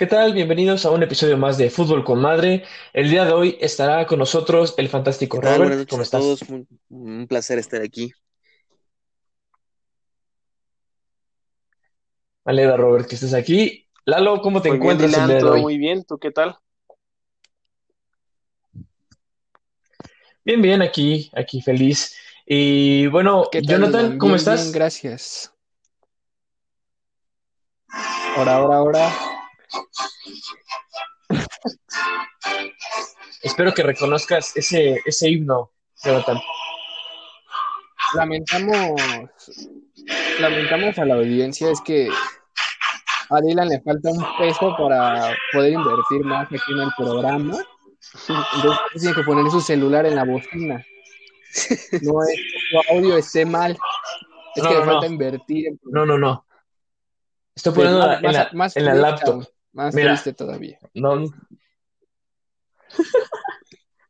¿Qué tal? Bienvenidos a un episodio más de Fútbol con Madre. El día de hoy estará con nosotros el ¿Qué fantástico tal? Buenas Robert. ¿Cómo noches a estás? todos. Un, un placer estar aquí. Me alegra, Robert, que estés aquí. Lalo, ¿cómo te Muy bien, encuentras el Dylan, día de todo hoy? muy bien. ¿Tú qué tal? Bien, bien, aquí, aquí feliz. Y bueno, ¿Qué tal, Jonathan? ¿cómo Bien, bien, estás? gracias. Ahora, ahora, ahora. Espero que reconozcas ese, ese himno, Jonathan. Lamentamos, lamentamos a la audiencia, es que a Dylan le falta un peso para poder invertir más aquí en el programa. Entonces tiene que poner su celular en la bocina. No es su audio esté mal, es No, que no, le falta no. invertir en No, no, no. Estoy Pero poniendo más, en la, más- más en la laptop. Más Mira. triste todavía. No.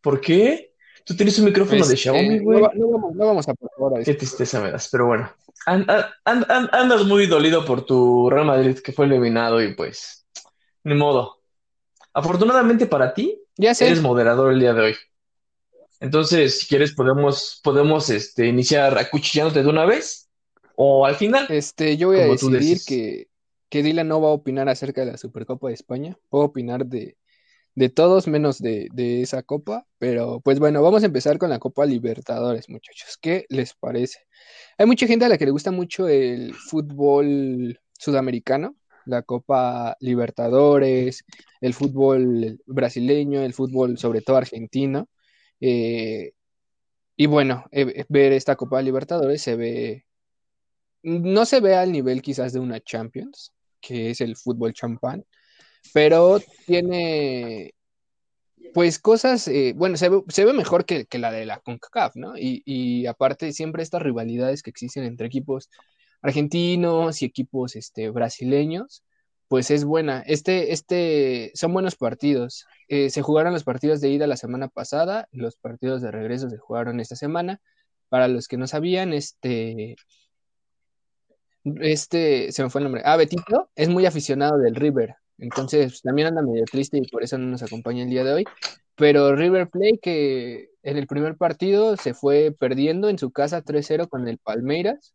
¿Por qué? Tú tienes un micrófono de Este, Xiaomi, güey. no vamos, no vamos a por ahora. Qué tristeza me das, pero bueno. An- an- an- an- andas muy dolido por tu Real Madrid que fue eliminado y pues, ni modo. Afortunadamente para ti, Ya sé. eres moderador el día de hoy. Entonces, si quieres, podemos, podemos este, iniciar acuchillándote de una vez o al final. Este, yo voy a decidir que, que Dylan no va a opinar acerca de la Supercopa de España. Puedo opinar de, de todos menos de, de esa copa. Pero pues bueno, vamos a empezar con la Copa Libertadores, muchachos. ¿Qué les parece? Hay mucha gente a la que le gusta mucho el fútbol sudamericano, la Copa Libertadores, el fútbol brasileño, el fútbol sobre todo argentino. Eh, y bueno, eh, ver esta Copa Libertadores se ve no se ve al nivel quizás de una Champions, que es el fútbol champán, pero tiene pues cosas, eh, bueno, se ve, mejor que, que la de la CONCACAF, ¿no? Y, y aparte siempre estas rivalidades que existen entre equipos argentinos y equipos este, brasileños, pues es buena. Este, este, son buenos partidos. Eh, se jugaron los partidos de ida la semana pasada, los partidos de regreso se jugaron esta semana. Para los que no sabían, este, este, se me fue el nombre. Ah, Betito es muy aficionado del River. Entonces también anda medio triste y por eso no nos acompaña el día de hoy. Pero River Plate que en el primer partido se fue perdiendo en su casa 3-0 con el Palmeiras.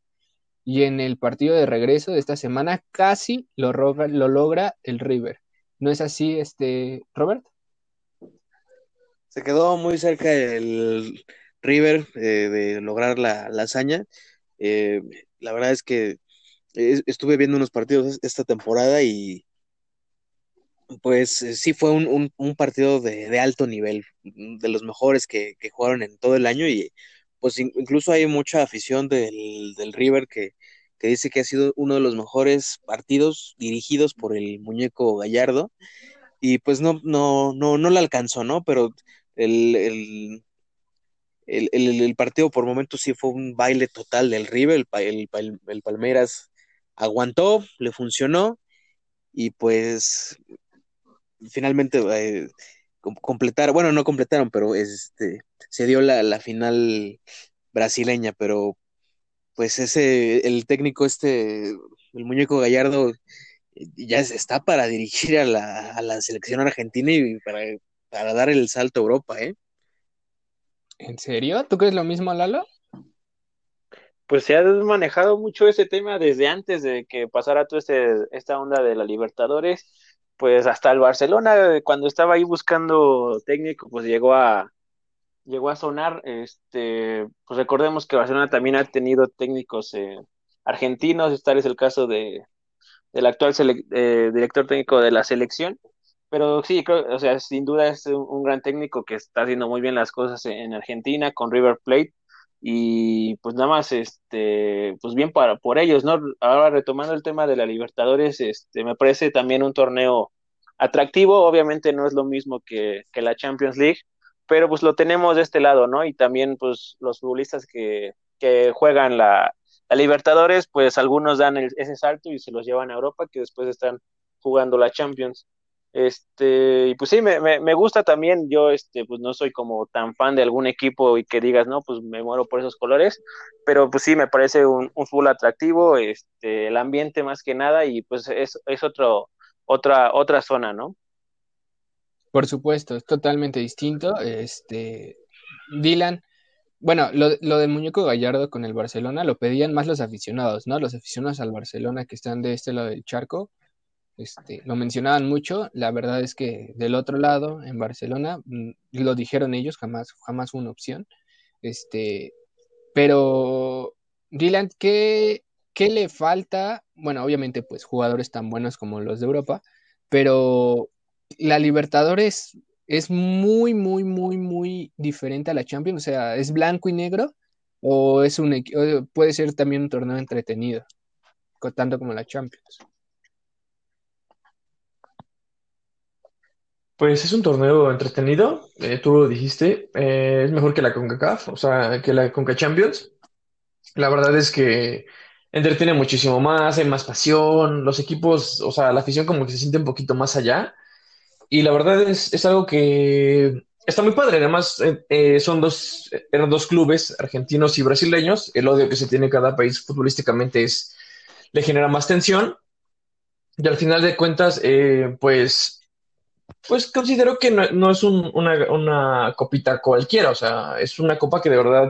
Y en el partido de regreso de esta semana casi lo, lo logra el River. ¿No es así, este, Robert? Se quedó muy cerca el River eh, de lograr la, la hazaña. Eh, la verdad es que estuve viendo unos partidos esta temporada y pues eh, sí fue un, un- partido de, de alto nivel, de los mejores que, que jugaron en todo el año y pues in- incluso hay mucha afición del, del River que, que dice que ha sido uno de los mejores partidos dirigidos por el muñeco Gallardo y pues no, no, no, no la alcanzó, ¿no? Pero el, el, el, el- partido por momentos sí fue un baile total del River, el, el, el Palmeiras aguantó, le funcionó y pues finalmente eh, com- completaron, bueno, no completaron, pero este, se dio la, la final brasileña, pero pues ese, el técnico este, el muñeco Gallardo, eh, ya es- está para dirigir a la, a la selección argentina y para, para dar el salto a Europa, ¿eh? ¿En serio? ¿Tú crees lo mismo, Lalo? Pues se ha manejado mucho ese tema desde antes de que pasara toda este, esta onda de la Libertadores. Pues hasta el Barcelona, cuando estaba ahí buscando técnico, pues llegó a, llegó a sonar. Este, pues recordemos que Barcelona también ha tenido técnicos eh, argentinos. Este es el caso de, del actual eh, director técnico de la selección. Pero sí, creo, o sea, sin duda es un gran técnico que está haciendo muy bien las cosas en Argentina con River Plate y pues nada más este pues bien para por ellos, ¿no? Ahora retomando el tema de la Libertadores, este me parece también un torneo atractivo, obviamente no es lo mismo que, que la Champions League, pero pues lo tenemos de este lado, ¿no? Y también pues los futbolistas que, que juegan la, la Libertadores, pues algunos dan el- ese salto y se los llevan a Europa, que después están jugando la Champions. Este, y pues sí, me, me, me gusta también, yo este, pues no soy como tan fan de algún equipo y que digas, no, pues me muero por esos colores, pero pues sí, me parece un, un fútbol atractivo, este, el ambiente más que nada, y pues es, es otro, otra, otra zona, ¿no? Por supuesto, es totalmente distinto. Este, Dylan, bueno, lo, lo del muñeco Gallardo con el Barcelona lo pedían más los aficionados, ¿no? Los aficionados al Barcelona que están de este lado del charco, este, lo mencionaban mucho. La verdad es que del otro lado, en Barcelona, mm, lo dijeron ellos, jamás, jamás fue una opción. Este, pero, Dylan, ¿qué, ¿qué le falta? Bueno, obviamente, pues jugadores tan buenos como los de Europa, pero la Libertadores es muy, muy, muy, muy diferente a la Champions. O sea, ¿es blanco y negro? ¿O es un puede ser también un torneo entretenido, tanto como la Champions? Pues es un torneo entretenido, eh, tú lo dijiste, eh, es mejor que la CONCACAF, o sea, que la CONCA Champions. La verdad es que entretiene muchísimo más, hay más pasión, los equipos, o sea, la afición como que se siente un poquito más allá. Y la verdad es, es algo que está muy padre. Además, eh, eh, son dos, eran dos clubes, argentinos y brasileños. El odio que se tiene en cada país futbolísticamente es, le genera más tensión. Y al final de cuentas, pues, pues considero que no, es un- una, una copita cualquiera. O sea, es una copa que de verdad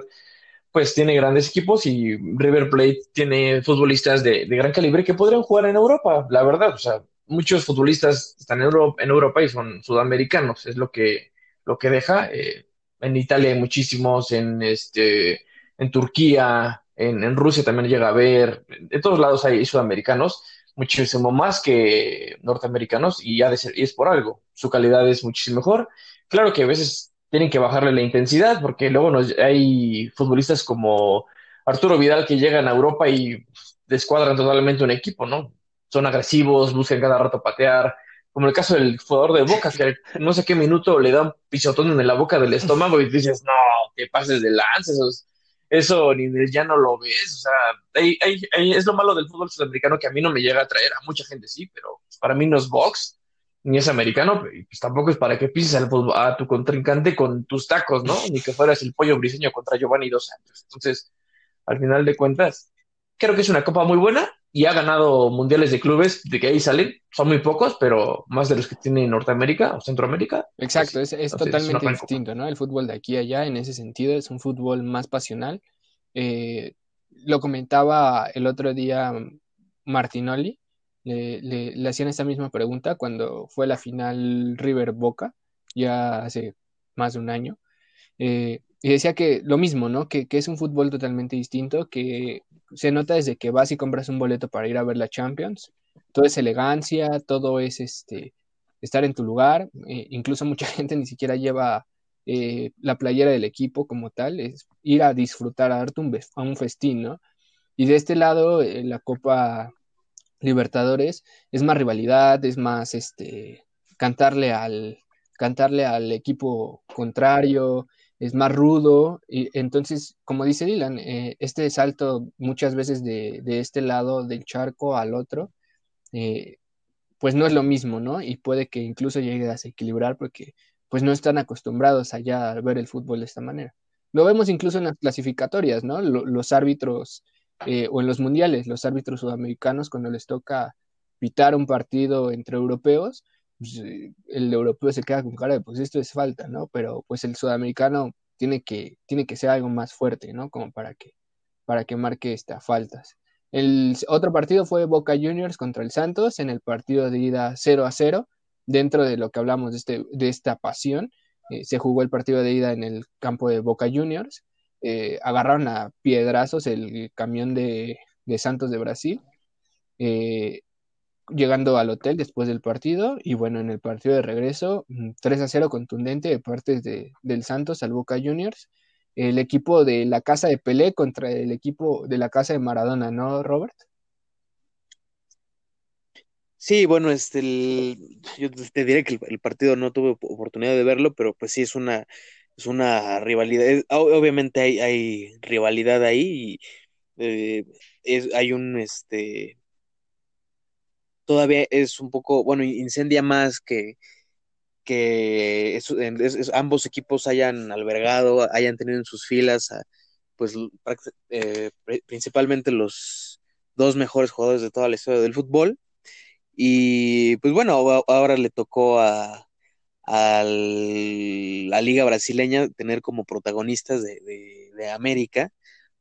pues tiene grandes equipos y River Plate tiene futbolistas de, gran calibre que podrían jugar en Europa, la verdad. O sea, muchos futbolistas están en Europa, en Europa y son sudamericanos, es lo que, lo que deja. Eh, en Italia hay muchísimos, en, este, en Turquía, en, en Rusia también llega a haber, de todos lados hay sudamericanos, muchísimo más que norteamericanos y, ha de ser, y es por algo. Su calidad es muchísimo mejor. Claro que a veces tienen que bajarle la intensidad, porque luego nos, hay futbolistas como Arturo Vidal que llegan a Europa y descuadran totalmente un equipo, ¿no? Son agresivos, buscan cada rato patear, como el caso del jugador de Boca, que no sé qué minuto le da un pisotón en la boca del estómago y dices, no, te pases de lanza, eso, es- eso ni ya no lo ves, o sea, hay- hay- es lo malo del fútbol sudamericano que a mí no me llega a atraer, a mucha gente sí, pero para mí no es box ni es americano, pues tampoco es para que pises al fútbol- a tu contrincante con tus tacos, ¿no? Ni que fueras el pollo briseño contra Giovanni Dos Santos. Entonces, al final de cuentas, creo que es una copa muy buena y ha ganado mundiales de clubes, de que ahí salen, son muy pocos, pero más de los que tiene Norteamérica o Centroamérica. Exacto, es, es entonces, totalmente distinto, ¿no? El fútbol de aquí a allá, en ese sentido, es un fútbol más pasional. Eh, lo comentaba el otro día Martinoli, le, le- le hacían esta misma pregunta cuando fue la final River Boca, ya hace más de un año. Eh, y decía que lo mismo, ¿no? Que, que es un fútbol totalmente distinto, que se nota desde que vas y compras un boleto para ir a ver la Champions. Todo es elegancia, todo es este, estar en tu lugar. eh, incluso mucha gente ni siquiera lleva eh, la playera del equipo como tal, es ir a disfrutar, a darte un, a un festín, ¿no? Y de este lado, eh, la Copa Libertadores es más rivalidad, es más este, cantarle al, cantarle al equipo contrario, es más rudo. Y entonces, como dice Dylan, eh, este salto muchas veces de, de este lado del charco al otro, eh, pues no es lo mismo, ¿no? Y puede que incluso llegue a desequilibrar porque pues no están acostumbrados allá a ver el fútbol de esta manera. Lo vemos incluso en las clasificatorias, ¿no? Lo- los árbitros eh, o en los mundiales, los árbitros sudamericanos cuando les toca pitar un partido entre europeos, pues, eh, el europeo se queda con cara de pues esto es falta, ¿no? Pero pues el sudamericano tiene que, tiene que ser algo más fuerte, ¿no? Como para que, para que marque estas faltas. El otro partido fue Boca Juniors contra el Santos en el partido de ida 0 a 0. Dentro de lo que hablamos de, este, de esta pasión, eh, se jugó el partido de ida en el campo de Boca Juniors. Eh, agarraron a piedrazos el camión de, de Santos de Brasil, llegando al hotel después del partido. Y bueno, en el partido de regreso, mm, 3 a 0 contundente de parte de, del Santos al Boca Juniors el equipo de la casa de Pelé contra el equipo de la casa de Maradona, ¿no, Robert? Sí, bueno, este, el- yo te diré que el, partido no tuve op- oportunidad de verlo, pero pues sí es una, es una rivalidad. ob- obviamente hay, hay rivalidad ahí y eh, es, hay un, este, todavía es un poco, bueno, incendia más que, que ambos equipos hayan albergado, hayan tenido en sus filas, a, pues eh, pri- principalmente los dos mejores jugadores de toda la historia del fútbol Y pues bueno, ahora le tocó a, a la liga brasileña tener como protagonistas de, América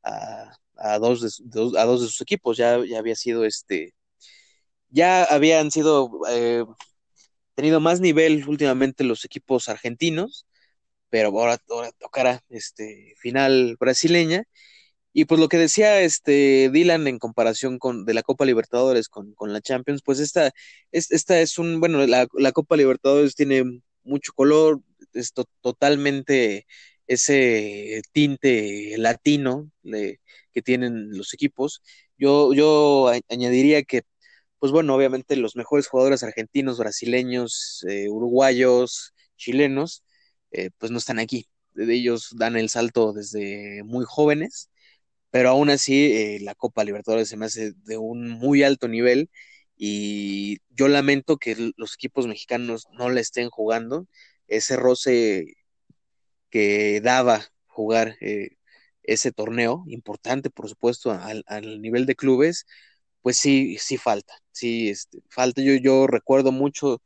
a, dos de, a dos de sus equipos. Ya, ya había sido este, ya habían sido eh, tenido más nivel últimamente los equipos argentinos, pero ahora, tocará este final brasileña. Y pues lo que decía este Dylan en comparación con de la Copa Libertadores con, la Champions, pues esta, esta es un, bueno, la, la Copa Libertadores tiene mucho color, es totalmente ese tinte latino que tienen los equipos. Yo, yo añadiría que, pues bueno, obviamente los mejores jugadores argentinos, brasileños, eh, uruguayos, chilenos, eh, pues no están aquí. Ellos dan el salto desde muy jóvenes, pero aún así eh, la Copa Libertadores se me hace de un muy alto nivel y yo lamento que los equipos mexicanos no le estén jugando ese roce que daba jugar ese torneo importante, por supuesto, al, nivel de clubes, pues sí, sí falta, sí, este, falta. Yo, yo recuerdo mucho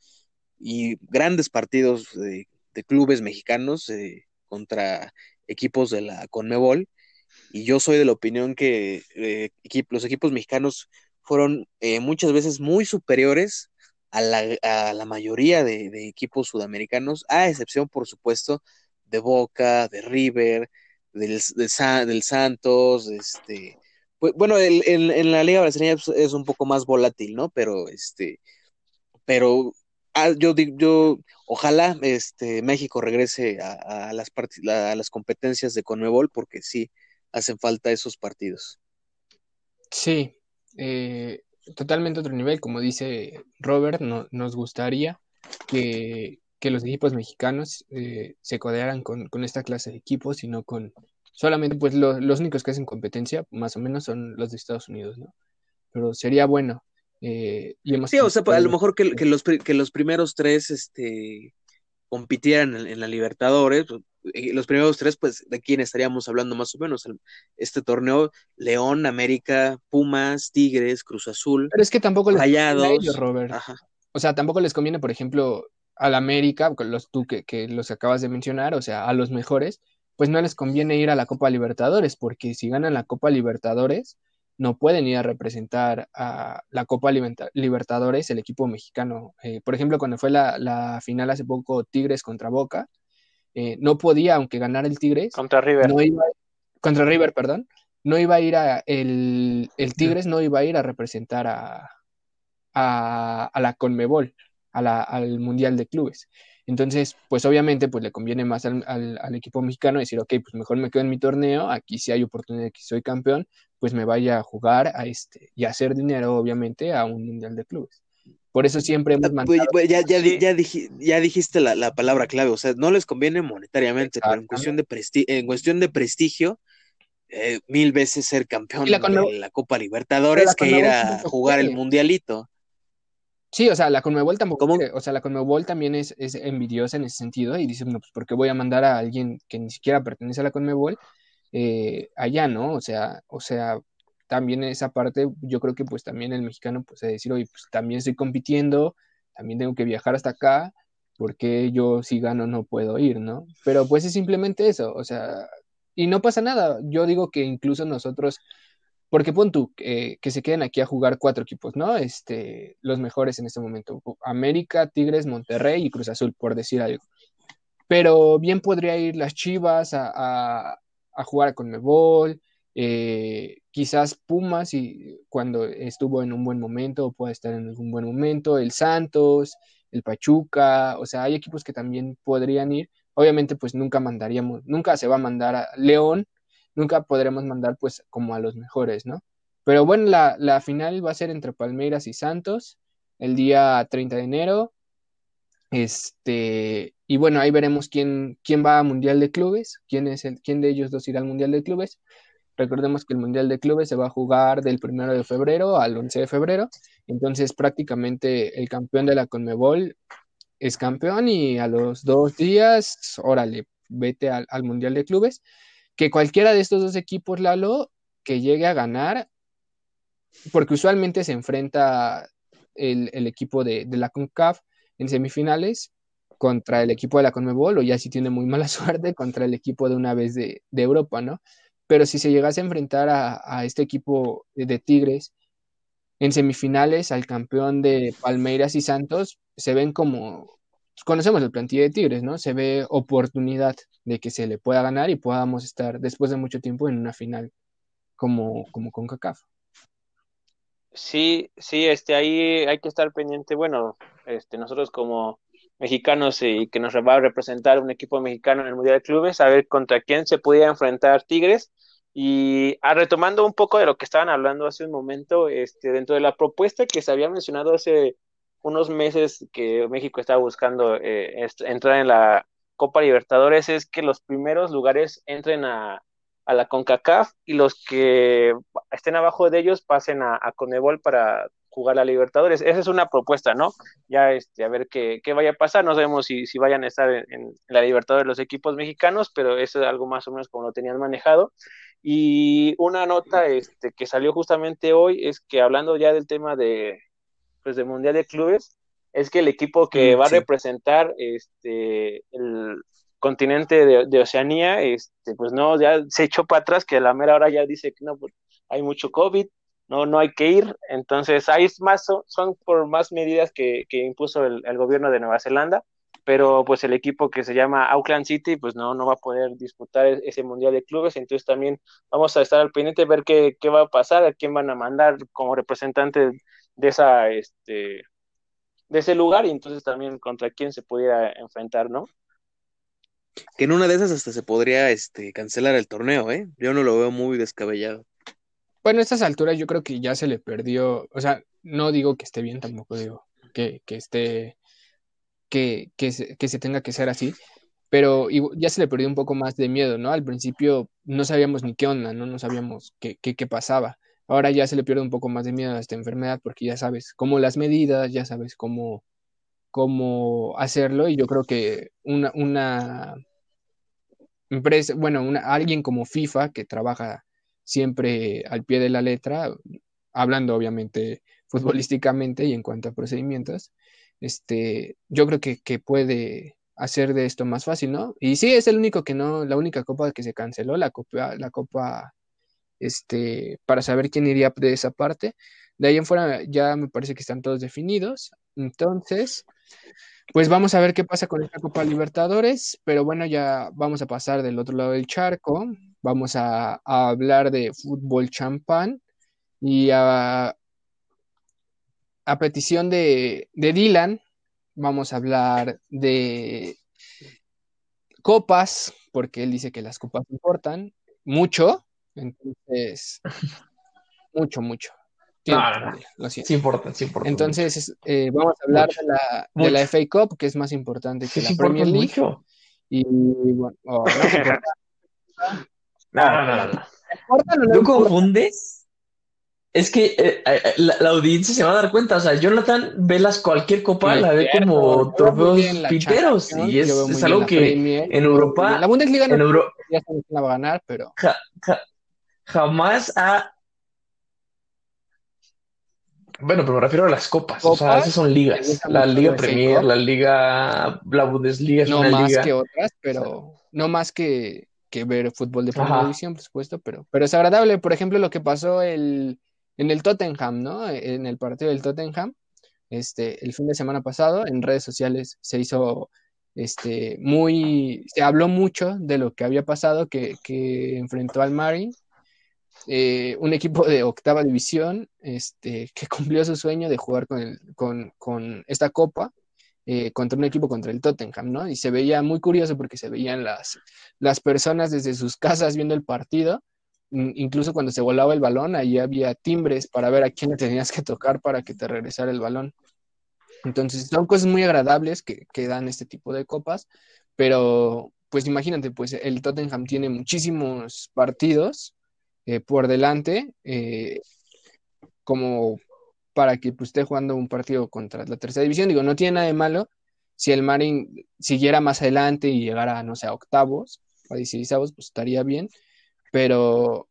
y grandes partidos de, clubes mexicanos eh, contra equipos de la Conmebol, y yo soy de la opinión que eh, los equipos mexicanos fueron eh, muchas veces muy superiores a la, mayoría de, equipos sudamericanos, a excepción, por supuesto, de Boca, de River, del, del Santos, este, pues, bueno, en la Liga Brasileña pues, es un poco más volátil, ¿no? Pero, este, pero ah, yo yo, ojalá este, México regrese a, las a las competencias de Conmebol, porque sí hacen falta esos partidos. Sí, eh, totalmente otro nivel, como dice Robert, no, nos gustaría que, los equipos mexicanos eh, se codearan con, esta clase de equipos, sino con solamente pues los únicos que hacen competencia, más o menos, son los de Estados Unidos, ¿no? Pero sería bueno. Eh, sí, o sea, a lo mejor que, que, los, que los primeros tres este, compitieran en, la Libertadores, pues, los primeros tres, pues, ¿de quién estaríamos hablando más o menos? Este torneo, León, América, Pumas, Tigres, Cruz Azul. Pero es que tampoco les conviene Robert. O sea, tampoco les conviene, por ejemplo, al América, los tú que, que los acabas de mencionar, o sea, a los mejores, pues no les conviene ir a la Copa Libertadores, porque si ganan la Copa Libertadores, no pueden ir a representar a la Copa Libertadores, el equipo mexicano. Eh, por ejemplo, cuando fue la, final hace poco Tigres contra Boca, eh, no podía, aunque ganara el Tigres. Contra River. No iba, contra River, perdón. No iba a ir a. El, Tigres no iba a ir a representar a, a, la Conmebol, al Mundial de Clubes. Entonces, pues obviamente, pues le conviene más al, al, equipo mexicano decir, ok, pues mejor me quedo en mi torneo, aquí si hay oportunidad de que soy campeón, pues me vaya a jugar a este, y a hacer dinero, obviamente, a un mundial de clubes. Por eso siempre hemos pues, mandado... Pues, ya, ya, ya, ya, dijiste la, palabra clave, o sea, no les conviene monetariamente, pero en cuestión de, en cuestión de prestigio, eh, mil veces ser campeón de la Copa Libertadores que ir a jugar el mundialito. Sí, o sea, la Conmebol tampoco, o sea, la Conmebol también es, es, envidiosa en ese sentido y dice, no, pues, ¿por qué voy a mandar a alguien que ni siquiera pertenece a la Conmebol eh, allá, ¿no? O sea, o sea, también esa parte, yo creo que pues también el mexicano, pues, es decir, oye, pues también estoy compitiendo, también tengo que viajar hasta acá, porque yo si gano no puedo ir, ¿no? Pero pues es simplemente eso, o sea, y no pasa nada, yo digo que incluso nosotros porque pon tú que se queden aquí a jugar cuatro equipos, ¿no? Este, los mejores en este momento. América, Tigres, Monterrey y Cruz Azul, por decir algo. Pero bien podría ir las Chivas a, jugar con Mebol, eh, quizás Pumas y cuando estuvo en un buen momento puede estar en algún buen momento, el Santos, el Pachuca, o sea, hay equipos que también podrían ir. Obviamente, pues nunca mandaríamos, nunca se va a mandar a León nunca podremos mandar pues como a los mejores, ¿no? Pero bueno, la, final va a ser entre Palmeiras y Santos el día 30 de enero. Este, y bueno, ahí veremos quién, quién va a Mundial de Clubes, quién, es el, quién de ellos dos irá al Mundial de Clubes. Recordemos que el Mundial de Clubes se va a jugar del 1 de febrero al 11 de febrero. Entonces, prácticamente el campeón de la Conmebol es campeón y a los dos días, órale, vete al, al Mundial de Clubes que cualquiera de estos dos equipos, Lalo, que llegue a ganar, porque usualmente se enfrenta el, el equipo de, de la CONCAF en semifinales contra el equipo de la CONMEBOL, o ya si tiene muy mala suerte contra el equipo de una vez de, de Europa, ¿no? Pero si se llegase a enfrentar a, a este equipo de Tigres en semifinales al campeón de Palmeiras y Santos, se ven como, conocemos el plantilla de Tigres, ¿no? Se ve oportunidad de que se le pueda ganar y podamos estar después de mucho tiempo en una final como, como con CACAF. Sí, sí, este, ahí hay que estar pendiente, bueno, este, nosotros como mexicanos y que nos va a representar un equipo mexicano en el Mundial de Clubes, a ver contra quién se pudiera enfrentar Tigres. Y ah, retomando un poco de lo que estaban hablando hace un momento, este, dentro de la propuesta que se había mencionado hace unos meses que México estaba buscando eh, entrar en la Copa Libertadores, es que los primeros lugares entren a, a la CONCACAF y los que estén abajo de ellos pasen a, a Conebol para jugar la Libertadores. Esa es una propuesta, ¿no? Ya este, a ver qué, qué vaya a pasar. No sabemos si, si vayan a estar en, en, la Libertadores los equipos mexicanos, pero eso es algo más o menos como lo tenían manejado. Y una nota este, que salió justamente hoy es que hablando ya del tema de, pues, del Mundial de Clubes, es que el equipo que va a representar este, el continente de, de, Oceanía, este, pues no, ya se echó para atrás, que a la mera hora ya dice que no, pues hay mucho COVID, no, no hay que ir, entonces hay más, son, son por más medidas que, que impuso el, el, gobierno de Nueva Zelanda, pero pues el equipo que se llama Auckland City, pues no, no va a poder disputar ese Mundial de Clubes, entonces también vamos a estar al pendiente, ver qué, qué va a pasar, a quién van a mandar como representante de esa, este, de ese lugar, y entonces también contra quién se pudiera enfrentar, ¿no? Que en una de esas hasta se podría este, cancelar el torneo, ¿eh? Yo no lo veo muy descabellado. Bueno, a estas alturas yo creo que ya se le perdió, o sea, no digo que esté bien, tampoco digo que, que esté, que, que, se, que se tenga que ser así, pero ya se le perdió un poco más de miedo, ¿no? Al principio no sabíamos ni qué onda, ¿no? No sabíamos qué, qué, qué pasaba. Ahora ya se le pierde un poco más de miedo a esta enfermedad porque ya sabes cómo las medidas, ya sabes cómo, cómo hacerlo y yo creo que una, una empresa, bueno, una, alguien como FIFA que trabaja siempre al pie de la letra, hablando obviamente futbolísticamente y en cuanto a procedimientos, este, yo creo que, que, puede hacer de esto más fácil, ¿no? Y sí, es el único que no, la única copa que se canceló, la copa, la copa, este, para saber quién iría de esa parte. De ahí en fuera ya me parece que están todos definidos. Entonces, pues vamos a ver qué pasa con esta Copa Libertadores, pero bueno, ya vamos a pasar del otro lado del charco, vamos a, hablar de fútbol champán y a, a petición de, de, Dylan, vamos a hablar de copas, porque él dice que las copas importan mucho, entonces, mucho, mucho. No. Lo siento. Sí importa, sí importa. Entonces, eh, vamos a hablar de la, de la, FA Cup, que es más importante que sí, la Premier League. Mucho. Y bueno, oh, no, no, no, no, no. ¿Tú confundes? Es que eh, eh, la, la, audiencia se va a dar cuenta, o sea, Jonathan ve las cualquier copa, sí, la ve como trofeos piteros, y es, es algo que Premier, en Europa, la Bundesliga no en Euro... ya la va a ganar, pero ja, ja, jamás ha bueno, pero me refiero a las copas. ¿Copas? O sea, esas son ligas. La Liga Premier, la Liga, la Bundesliga es no una más liga. que otras, pero no más que, que ver fútbol de primera división, por supuesto, pero, pero es agradable. Por ejemplo, lo que pasó el, en el Tottenham, ¿no? En el partido del Tottenham, este, el fin de semana pasado, en redes sociales se hizo este, muy, se habló mucho de lo que había pasado, que, que enfrentó al Marine eh, un equipo de octava división este, que cumplió su sueño de jugar con, con, con esta copa eh, contra un equipo contra el Tottenham, ¿no? Y se veía muy curioso porque se veían las, las personas desde sus casas viendo el partido, incluso cuando se volaba el balón, ahí había timbres para ver a quién le tenías que tocar para que te regresara el balón. Entonces, son cosas muy agradables que, que dan este tipo de copas, pero pues imagínate, pues el Tottenham tiene muchísimos partidos eh, por delante, eh, como para que pues, esté jugando un partido contra la tercera división. Digo, no tiene nada de malo si el Marin siguiera más adelante y llegara, no sé, a octavos, a dieciséisavos, pues estaría bien, pero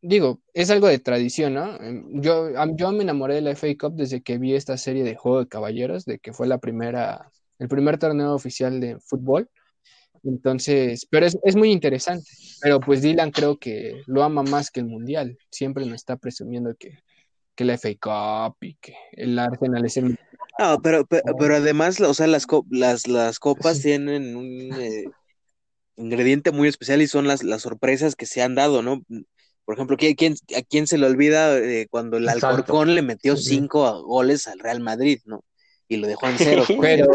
digo, es algo de tradición, ¿no? Em, yo, yo me enamoré de la FA Cup desde que vi esta serie de Juego de Caballeros, de que fue la primera, el primer torneo oficial de fútbol. Entonces, pero es, es, muy interesante. Pero pues Dylan creo que lo ama más que el Mundial. Siempre nos está presumiendo que, que la FA Cup y que el Arsenal es el... No, pero, pero, además, o sea, las, las, las copas tienen un eh, ingrediente muy especial y son las, las sorpresas que se han dado, ¿no? Por ejemplo, ¿quién, ¿a quién se le olvida eh, cuando el Alcorcón le metió cinco goles al Real Madrid, ¿no? Y lo dejó en cero. pero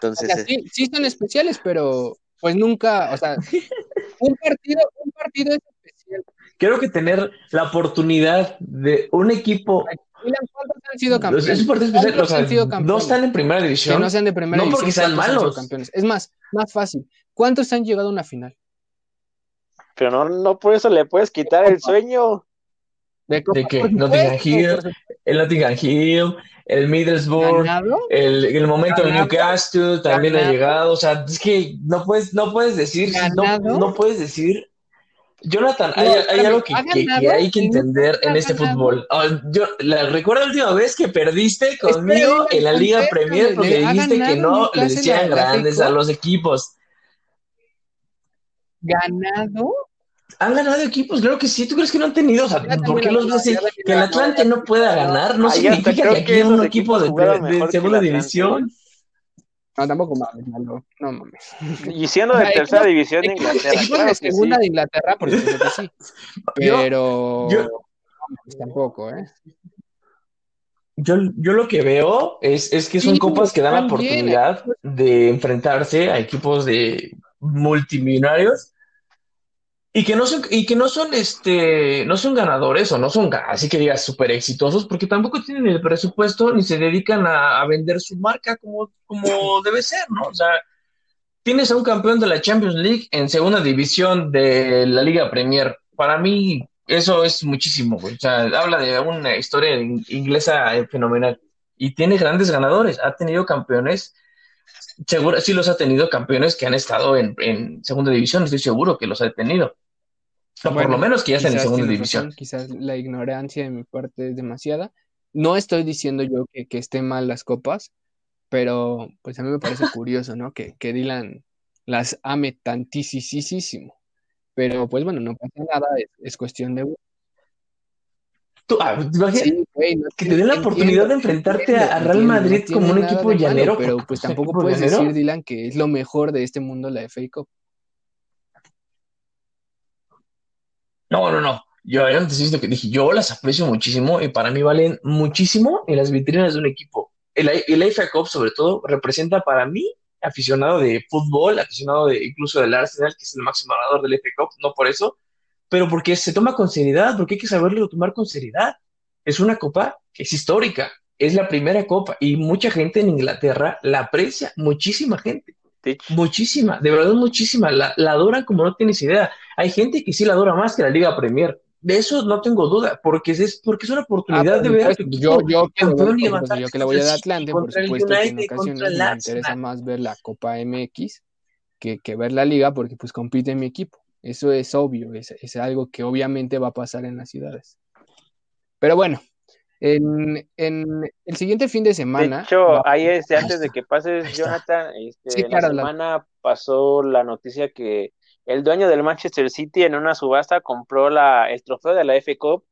entonces, sí, sí, son especiales, pero pues nunca, o sea, un partido, un partido es especial. Creo que tener la oportunidad de un equipo ¿Cuántos han sido campeones? Es un partido especial, o sea, no están en primera división. Que no sean de primera no división. porque sean malos. Campeones. Es más, más fácil. ¿Cuántos han llegado a una final? Pero no, no por eso le puedes quitar el sueño. ¿De, ¿De qué? Nottingham Hill, el Nottingham Hill, el Middlesbrough, el, el, momento de Newcastle también ha llegado. O sea, es que no puedes, no puedes decir, no, no, puedes decir. Jonathan, hay, hay algo que, que, que, hay que entender en este fútbol. Oh, yo la, recuerdo la última vez que perdiste conmigo en la Liga Premier porque dijiste que no le decían grandes a los equipos. ¿Ganado? Han ganado equipos, claro que sí. ¿Tú crees que no han tenido? O sea, ¿por qué los decir que el Atlante no pueda ganar? No significa que aquí es un equipo de, de, segunda división. No, tampoco mames, no, no mames. Y siendo de tercera división de Inglaterra. Equipos claro de segunda sí. de Inglaterra, por supuesto que sí. Pero yo, yo, tampoco, ¿eh? Yo, yo lo que veo es, es que son sí, copas que dan la oportunidad de enfrentarse a equipos de multimillonarios y que no son, y que no son, este, no son ganadores o no son, así que digas, súper exitosos, porque tampoco tienen el presupuesto ni se dedican a, a, vender su marca como, como debe ser, ¿no? O sea, tienes a un campeón de la Champions League en segunda división de la Liga Premier. Para mí, eso es muchísimo, güey. O sea, habla de una historia inglesa fenomenal. Y tiene grandes ganadores. Ha tenido campeones seguro sí los ha tenido campeones que han estado en, en segunda división, estoy seguro que los ha tenido. O bueno, por lo menos que ya estén en segunda división. Razón, quizás la ignorancia de mi parte es demasiada. No estoy diciendo yo que, que estén mal las copas, pero pues a mí me parece curioso, ¿no? Que, que Dylan las ame tantísimo. Pero pues bueno, no pasa nada, es, es cuestión de Tú, ah, sí, wey, no que te den la oportunidad de enfrentarte a Real Madrid no como un equipo llanero. Pero pues tampoco puedes llanero. decir, Dylan, que es lo mejor de este mundo la FA Cup. No, no, no. Yo antes que dije, yo las aprecio muchísimo y para mí valen muchísimo en las vitrinas de un equipo. El, el FA Cup, sobre todo, representa para mí, aficionado de fútbol, aficionado de incluso del Arsenal, que es el máximo ganador del FA Cup, no por eso, pero porque se toma con seriedad, porque hay que saberlo tomar con seriedad. Es una copa que es histórica, es la primera copa y mucha gente en Inglaterra la aprecia, muchísima gente. Muchísima, de verdad muchísima, la, la adoran como no tienes idea. Hay gente que sí la adora más que la Liga Premier. De eso no tengo duda, porque es, porque es una oportunidad ah, de ver a tu yo, yo, campeón y yo, yo que la voy a dar Atlante, por supuesto que en ocasiones me interesa más ver la Copa MX que, que ver la Liga, porque pues compite en mi equipo. Eso es obvio, es, es, algo que obviamente va a pasar en las ciudades. Pero bueno, en, en el siguiente fin de semana. De hecho, ahí este, antes de que pases, Jonathan, este, sí, claro, la semana la... pasó la noticia que el dueño del Manchester City en una subasta compró la, el trofeo de la F Cup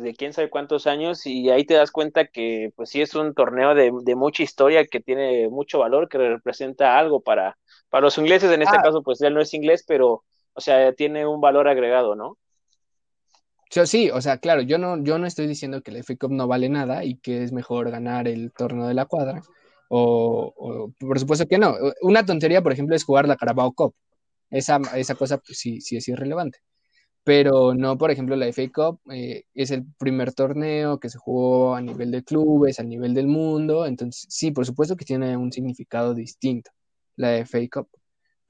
de quién sabe cuántos años y ahí te das cuenta que pues sí es un torneo de, de mucha historia que tiene mucho valor, que representa algo para, para los ingleses, en este ah. caso pues él no es inglés, pero o sea, tiene un valor agregado, ¿no? Sí, o sea, claro, yo no, yo no estoy diciendo que la FA Cup no vale nada y que es mejor ganar el torneo de la cuadra, o, o, por supuesto que no. Una tontería, por ejemplo, es jugar la Carabao Cup. Esa, esa cosa pues, sí, sí es irrelevante. Pero no, por ejemplo, la FA Cup eh, es el primer torneo que se jugó a nivel de clubes, a nivel del mundo, entonces sí, por supuesto que tiene un significado distinto la FA Cup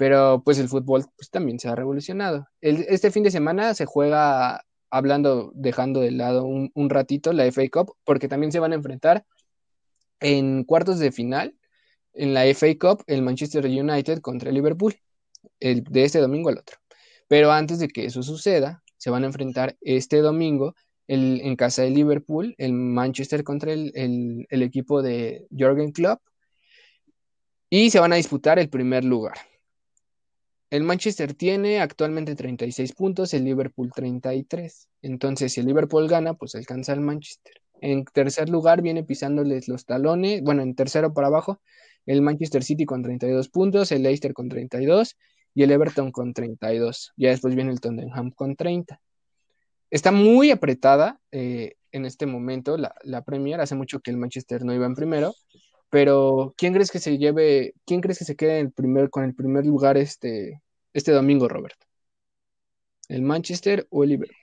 pero pues el fútbol pues, también se ha revolucionado. Este fin de semana se juega, hablando, dejando de lado un, un, ratito la FA Cup, porque también se van a enfrentar en cuartos de final, en la FA Cup, el Manchester United contra el Liverpool, el, de este domingo al otro. Pero antes de que eso suceda, se van a enfrentar este domingo el, en casa de Liverpool, el Manchester contra el, el, el equipo de Jürgen Klopp, y se van a disputar el primer lugar. El Manchester tiene actualmente 36 puntos, el Liverpool 33. Entonces, si el Liverpool gana, pues alcanza al Manchester. En tercer lugar viene pisándoles los talones, bueno, en tercero para abajo, el Manchester City con 32 puntos, el Leicester con 32 y el Everton con 32. Ya después viene el Tottenham con 30. Está muy apretada eh, en este momento la, la, Premier. Hace mucho que el Manchester no iba en primero. Pero, ¿quién crees que se lleve, quién crees que se quede en el primer, con el primer lugar este, este domingo, Roberto? ¿El Manchester o el Liverpool?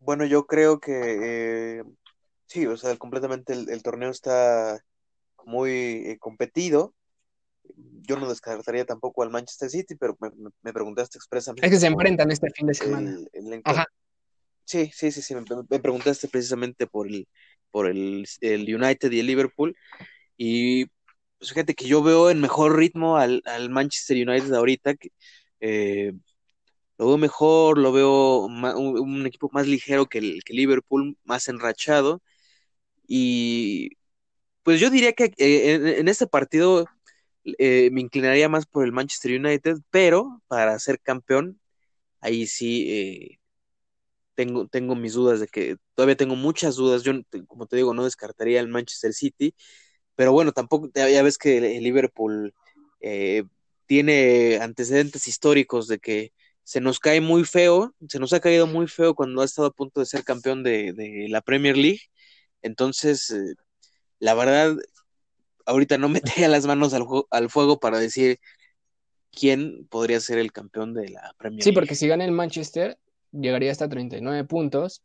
Bueno, yo creo que eh, sí, o sea, completamente el, el torneo está muy eh, competido yo no descartaría tampoco al Manchester City, pero me, me preguntaste expresamente. Es que se enfrentan este fin de semana. El, el sí, sí, sí, sí, me, me, preguntaste precisamente por el, por el, el, United y el Liverpool. Y pues fíjate que yo veo en mejor ritmo al, al Manchester United ahorita, que eh, lo veo mejor, lo veo un, equipo más ligero que el que Liverpool, más enrachado. Y pues yo diría que eh, en, en este partido eh, me inclinaría más por el Manchester United, pero para ser campeón, ahí sí tengo, tengo mis dudas de que todavía tengo muchas dudas. Yo, como te digo, no descartaría el Manchester City, pero bueno, tampoco, ya ves que el Liverpool eh, tiene antecedentes históricos de que se nos cae muy feo, se nos ha caído muy feo cuando ha estado a punto de ser campeón de, de la Premier League. Entonces, eh, la verdad, ahorita no metería las manos al, al, fuego para decir quién podría ser el campeón de la Premier Sí, League. porque si gana el Manchester, llegaría hasta 39 puntos,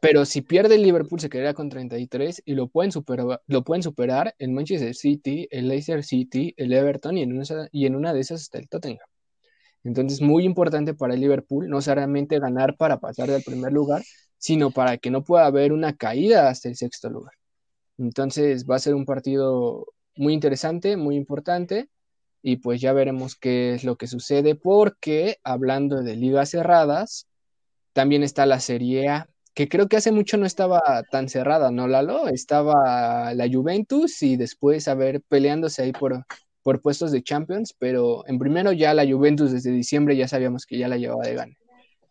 pero si pierde el Liverpool se quedaría con 33 y lo pueden superar, lo pueden superar el Manchester City, el Leicester City, el Everton y en una, y en una de esas está el Tottenham. Entonces, muy importante para el Liverpool no solamente ganar para pasar del primer lugar, sino para que no pueda haber una caída hasta el sexto lugar. Entonces, va a ser un partido muy interesante, muy importante, y pues ya veremos qué es lo que sucede, porque hablando de ligas cerradas, también está la Serie A, que creo que hace mucho no estaba tan cerrada, ¿no, Lalo? Estaba la Juventus y después, a ver, peleándose ahí por, por puestos de Champions, pero en primero ya la Juventus desde diciembre ya sabíamos que ya la llevaba de gana.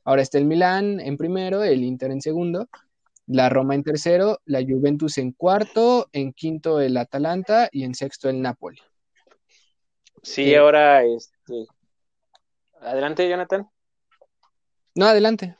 Ahora está el Milán en primero, el Inter en segundo, la Roma en tercero, la Juventus en cuarto, en quinto el Atalanta y en sexto el Napoli. Sí, eh, ahora este adelante, Jonathan. No, adelante.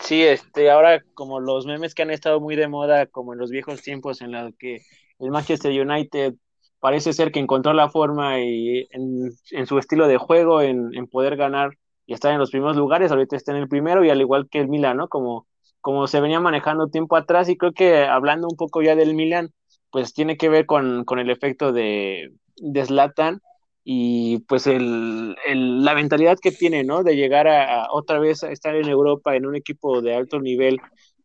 Sí, este, ahora como los memes que han estado muy de moda, como en los viejos tiempos en los que el Manchester United parece ser que encontró la forma y en, su estilo de juego, en, en, poder ganar y estar en los primeros lugares, ahorita está en el primero y al igual que el Milan, ¿no? Como como se venía manejando tiempo atrás y creo que hablando un poco ya del Milan, pues tiene que ver con, con el efecto de, de Zlatan y pues el, el, la mentalidad que tiene, ¿no? De llegar a, otra vez a estar en Europa en un equipo de alto nivel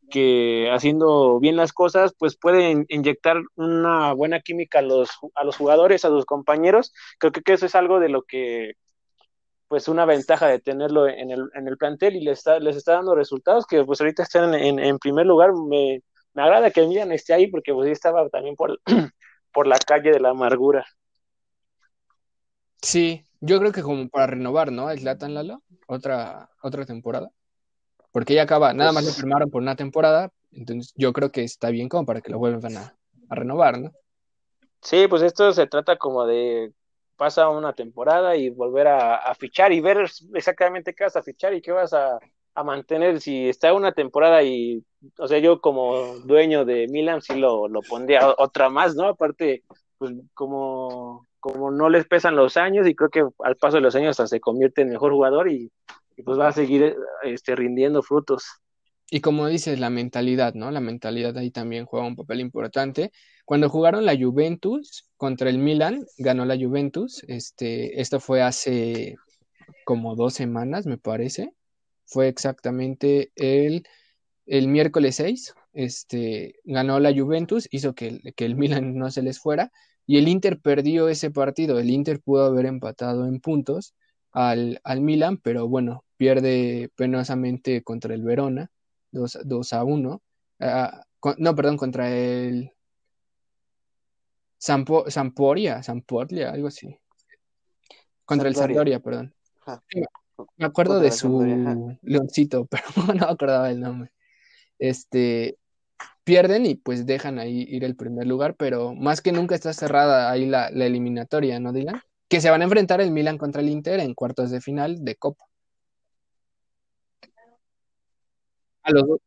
que haciendo bien las cosas, pues puede inyectar una buena química a los, a los jugadores, a sus compañeros. Creo que, eso es algo de lo que pues una ventaja de tenerlo en el, en el plantel y les está, les está dando resultados que pues ahorita están en, en primer lugar. Me, me, agrada que Milan esté ahí porque pues estaba también por, por la calle de la amargura. Sí, yo creo que como para renovar, ¿no? Es Latan Lalo, otra, otra temporada. Porque ya acaba, nada más lo firmaron por una temporada, entonces yo creo que está bien como para que lo vuelvan a, a renovar, ¿no? Sí, pues esto se trata como de pasa una temporada y volver a, a, fichar y ver exactamente qué vas a fichar y qué vas a, a, mantener. Si está una temporada y, o sea, yo como dueño de Milan sí lo, lo pondría otra más, ¿no? Aparte, pues como, como no les pesan los años y creo que al paso de los años hasta se convierte en mejor jugador y, pues va a seguir este, rindiendo frutos. Y como dices, la mentalidad, ¿no? La mentalidad ahí también juega un papel importante. Cuando jugaron la Juventus contra el Milan, ganó la Juventus. Este, esto fue hace como dos semanas, me parece. Fue exactamente el, el miércoles 6. Este, ganó la Juventus, hizo que, que el Milan no se les fuera. Y el Inter perdió ese partido. El Inter pudo haber empatado en puntos, al, al Milan, pero bueno, pierde penosamente contra el Verona, 2, a 1. Ah, no, perdón, contra el Sampo, Samporia, Samporlia, algo así. Contra el Sampdoria, perdón. Me acuerdo de su leoncito, pero no acordaba el nombre. Este, pierden y pues dejan ahí ir el primer lugar, pero más que nunca está cerrada ahí la, la eliminatoria, ¿no, Dylan? Que se van a enfrentar el Milan contra el Inter en cuartos de final de Copa. A los dos.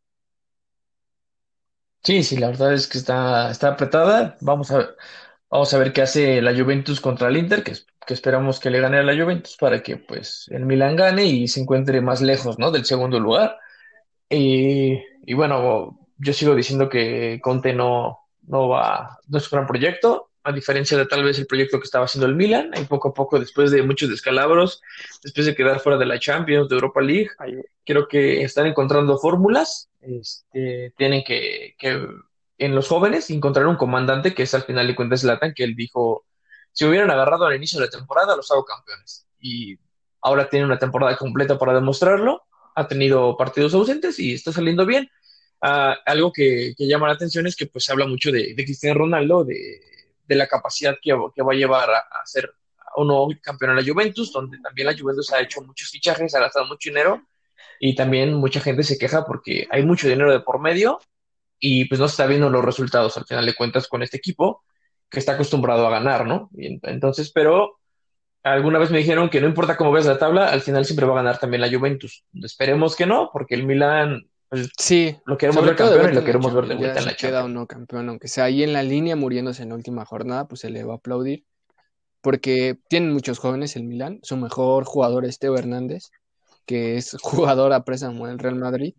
Sí, sí, la verdad es que está, está apretada. Vamos a ver, vamos a ver qué hace la Juventus contra el Inter, que, que esperamos que le gane a la Juventus para que pues el Milan gane y se encuentre más lejos, ¿no? del segundo lugar. Y, y bueno, yo sigo diciendo que Conte no, no va, no es un gran proyecto a diferencia de tal vez el proyecto que estaba haciendo el Milan, y poco a poco, después de muchos descalabros, después de quedar fuera de la Champions, de Europa League, creo que están encontrando fórmulas, este, tienen que, que, en los jóvenes, encontrar un comandante que es al final de cuentas Latan, que él dijo, si hubieran agarrado al inicio de la temporada, los hago campeones. Y ahora tiene una temporada completa para demostrarlo, ha tenido partidos ausentes y está saliendo bien. Uh, algo que, llama la atención es que pues se habla mucho de, de Cristiano Ronaldo, de la capacidad que, que va a llevar a, a ser un nuevo campeón en la Juventus, donde también la Juventus ha hecho muchos fichajes, ha gastado mucho dinero y también mucha gente se queja porque hay mucho dinero de por medio y pues no se está viendo los resultados al final de cuentas con este equipo que está acostumbrado a ganar, ¿no? Y entonces, pero alguna vez me dijeron que no importa cómo ves la tabla, al final siempre va a ganar también la Juventus. Esperemos que no, porque el Milan sí, lo queremos ver campeón y lo queremos ver de vuelta en la queda o no campeón, aunque sea ahí en la línea muriéndose en la última jornada, pues se le va a aplaudir. Porque tienen muchos jóvenes el Milan. Su mejor jugador es Teo Hernández, que es jugador a préstamo el Real Madrid.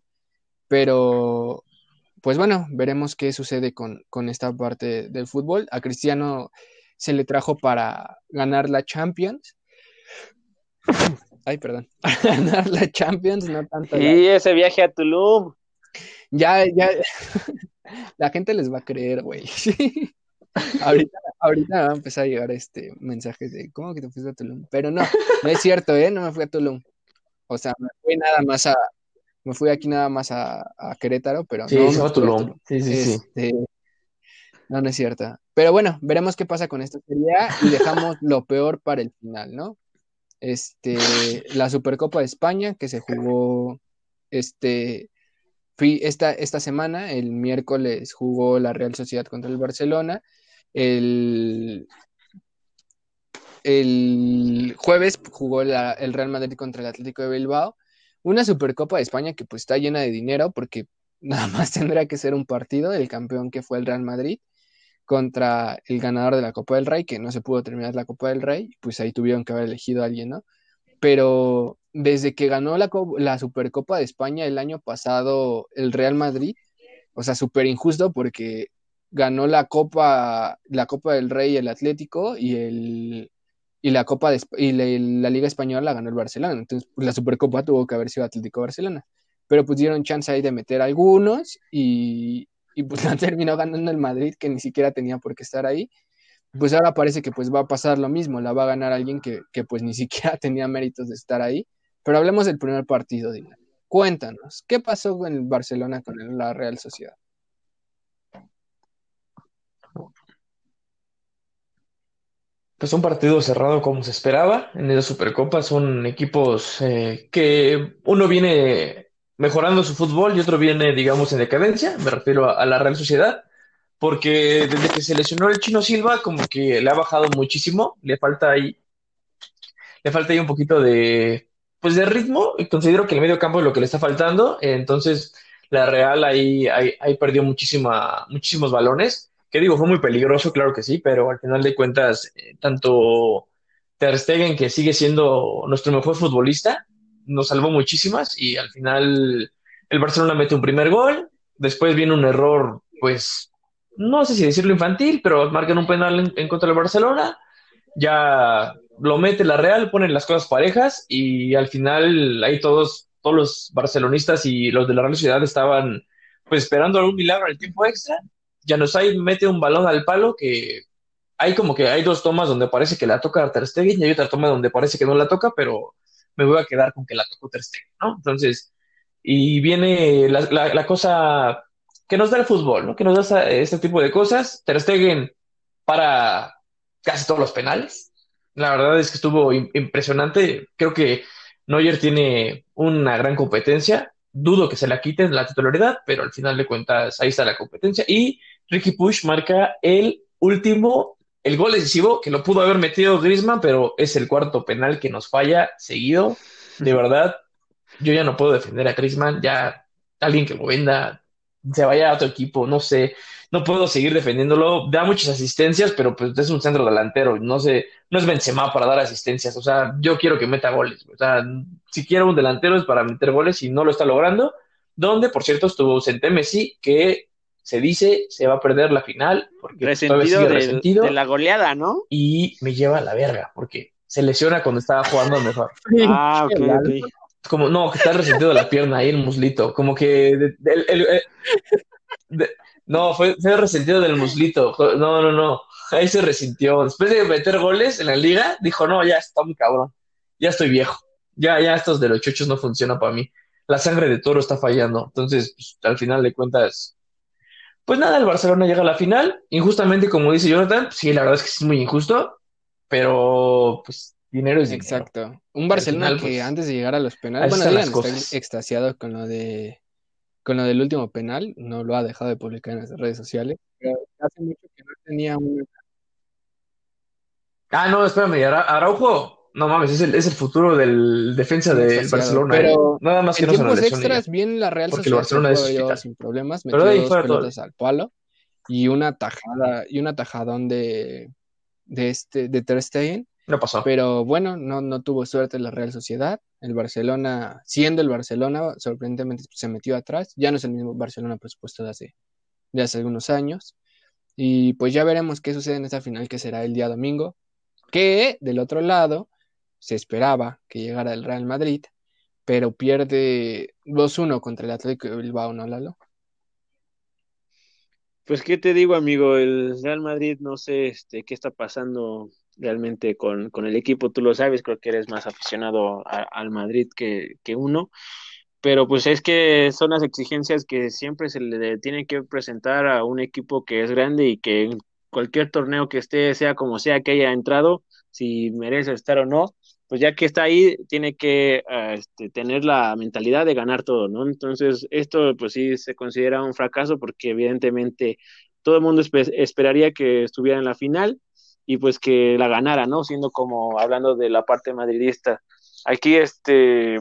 Pero, pues bueno, veremos qué sucede con, con esta parte del fútbol. A Cristiano se le trajo para ganar la Champions Ay, perdón. ganar la Champions, no tanto. Y ese viaje a Tulum. Ya, ya. la gente les va a creer, güey. ahorita, ahorita va a empezar a llegar este mensaje de ¿cómo que te fuiste a Tulum? Pero no, no es cierto, ¿eh? No me fui a Tulum. O sea, me fui nada más a. Me fui aquí nada más a, a Querétaro, pero sí, no. a Tulum. Sí, sí, sí. Este, no, no es cierto. Pero bueno, veremos qué pasa con esta serie y dejamos lo peor para el final, ¿no? Este, la Supercopa de España que se jugó este, esta, esta semana, el miércoles jugó la Real Sociedad contra el Barcelona, el, el jueves jugó el Real Madrid contra el Atlético de Bilbao, una Supercopa de España que pues está llena de dinero porque nada más tendrá que ser un partido, el campeón que fue el Real Madrid, contra el ganador de la Copa del Rey, que no se pudo terminar la Copa del Rey, pues ahí tuvieron que haber elegido a alguien, ¿no? Pero desde que ganó la, la Supercopa de España el año pasado el Real Madrid, o sea, súper injusto porque ganó la Copa, la Copa del Rey el Atlético y el y la Copa de, y la, Liga Española la ganó el Barcelona. Entonces, pues, la Supercopa tuvo que haber sido Atlético Barcelona. Pero pues dieron chance ahí de meter algunos y, y pues la terminó ganando el Madrid, que ni siquiera tenía por qué estar ahí. Pues ahora parece que pues va a pasar lo mismo, la va a ganar alguien que, que pues ni siquiera tenía méritos de estar ahí. Pero hablemos del primer partido, Dylan. Cuéntanos, ¿qué pasó en Barcelona con la Real Sociedad? Pues un partido cerrado como se esperaba. En esa Supercopa son equipos eh, que uno viene mejorando su fútbol y otro viene, digamos, en decadencia, me refiero a, la Real Sociedad, porque desde que se lesionó el Chino Silva, como que le ha bajado muchísimo, le falta ahí, le falta ahí un poquito de, pues de ritmo, y considero que el medio campo es lo que le está faltando, entonces la Real ahí, ahí, perdió muchísima, muchísimos balones, que digo, fue muy peligroso, claro que sí, pero al final de cuentas, eh, tanto Ter Stegen, que sigue siendo nuestro mejor futbolista, nos salvó muchísimas y al final el Barcelona mete un primer gol, después viene un error, pues, no sé si decirlo infantil, pero marcan un penal en, contra del Barcelona, ya lo mete la Real, ponen las cosas parejas y al final ahí todos, todos los barcelonistas y los de la Real Ciudad estaban pues esperando algún milagro en el tiempo extra. Ya nos hay mete un balón al palo que hay como que hay dos tomas donde parece que la toca Ter Stegen y hay otra toma donde parece que no la toca, pero me voy a quedar con que la tocó Ter ¿no? Entonces, y viene la, cosa que nos da el fútbol, ¿no? Que nos da este tipo de cosas. Ter para casi todos los penales. La verdad es que estuvo impresionante. Creo que Neuer tiene una gran competencia. Dudo que se la quiten la titularidad, pero al final de cuentas ahí está la competencia. Y Ricky Push marca el último, el gol decisivo, que lo pudo haber metido Griezmann, pero es el cuarto penal que nos falla seguido. De verdad, yo ya no puedo defender a Griezmann, ya alguien que lo venda, se vaya a otro equipo, no sé, no puedo seguir defendiéndolo, da muchas asistencias, pero pues es un centro delantero, no sé, no es Benzema para dar asistencias, o sea, yo quiero que meta goles, o sea, si quiero un delantero es para meter goles y no lo está logrando, donde por cierto estuvo ausente Messi, que se dice se va a perder la final, porque resentido, resentido de la goleada, ¿no? Y me lleva a la verga, porque se lesiona cuando estaba jugando mejor. ah, ok, ok como, no, que está resentido de la pierna ahí el muslito, como que no, fue, fue, resentido del muslito, no, no, no, ahí se resintió. Después de meter goles en la liga, dijo, no, ya está muy cabrón, ya estoy viejo, ya, ya estos de los chochos no funcionan para mí, la sangre de toro está fallando, entonces, pues, al final de cuentas, pues nada, el Barcelona llega a la final, injustamente como dice Jonathan, sí, la verdad es que es muy injusto, pero pues Dinero es Exacto. Un Barcelona que pues, antes de llegar a los penales, bueno, Dylan está extasiado con lo de con lo del último penal, no lo ha dejado de publicar en las redes sociales, pero hace mucho que no tenía un Ah, no, espérame, Araujo, no mames, es el, es el futuro del defensa del Barcelona. Pero ¿eh? nada más que en no tiempos extras, bien la Real Sociedad Barcelona es sin problemas, metió dos pelotas al palo y una tajada y un atajadón de de este de Ter Stegen no pasó. Pero bueno, no, no tuvo suerte la Real Sociedad. El Barcelona, siendo el Barcelona, sorprendentemente se metió atrás. Ya no es el mismo Barcelona, por supuesto, de hace, de hace algunos años. Y pues ya veremos qué sucede en esta final, que será el día domingo. Que del otro lado se esperaba que llegara el Real Madrid, pero pierde 2-1 contra el Atlético de Bilbao, ¿no, Lalo? Pues qué te digo, amigo, el Real Madrid no sé este qué está pasando realmente con, con, el equipo, tú lo sabes, creo que eres más aficionado al Madrid que, que, uno, pero pues es que son las exigencias que siempre se le tiene que presentar a un equipo que es grande y que en cualquier torneo que esté, sea como sea que haya entrado, si merece estar o no, pues ya que está ahí, tiene que ah, este, tener la mentalidad de ganar todo, ¿no? Entonces, esto pues sí se considera un fracaso porque evidentemente todo el mundo esperaría que estuviera en la final, y pues que la ganara, ¿no? Siendo como hablando de la parte madridista. Aquí este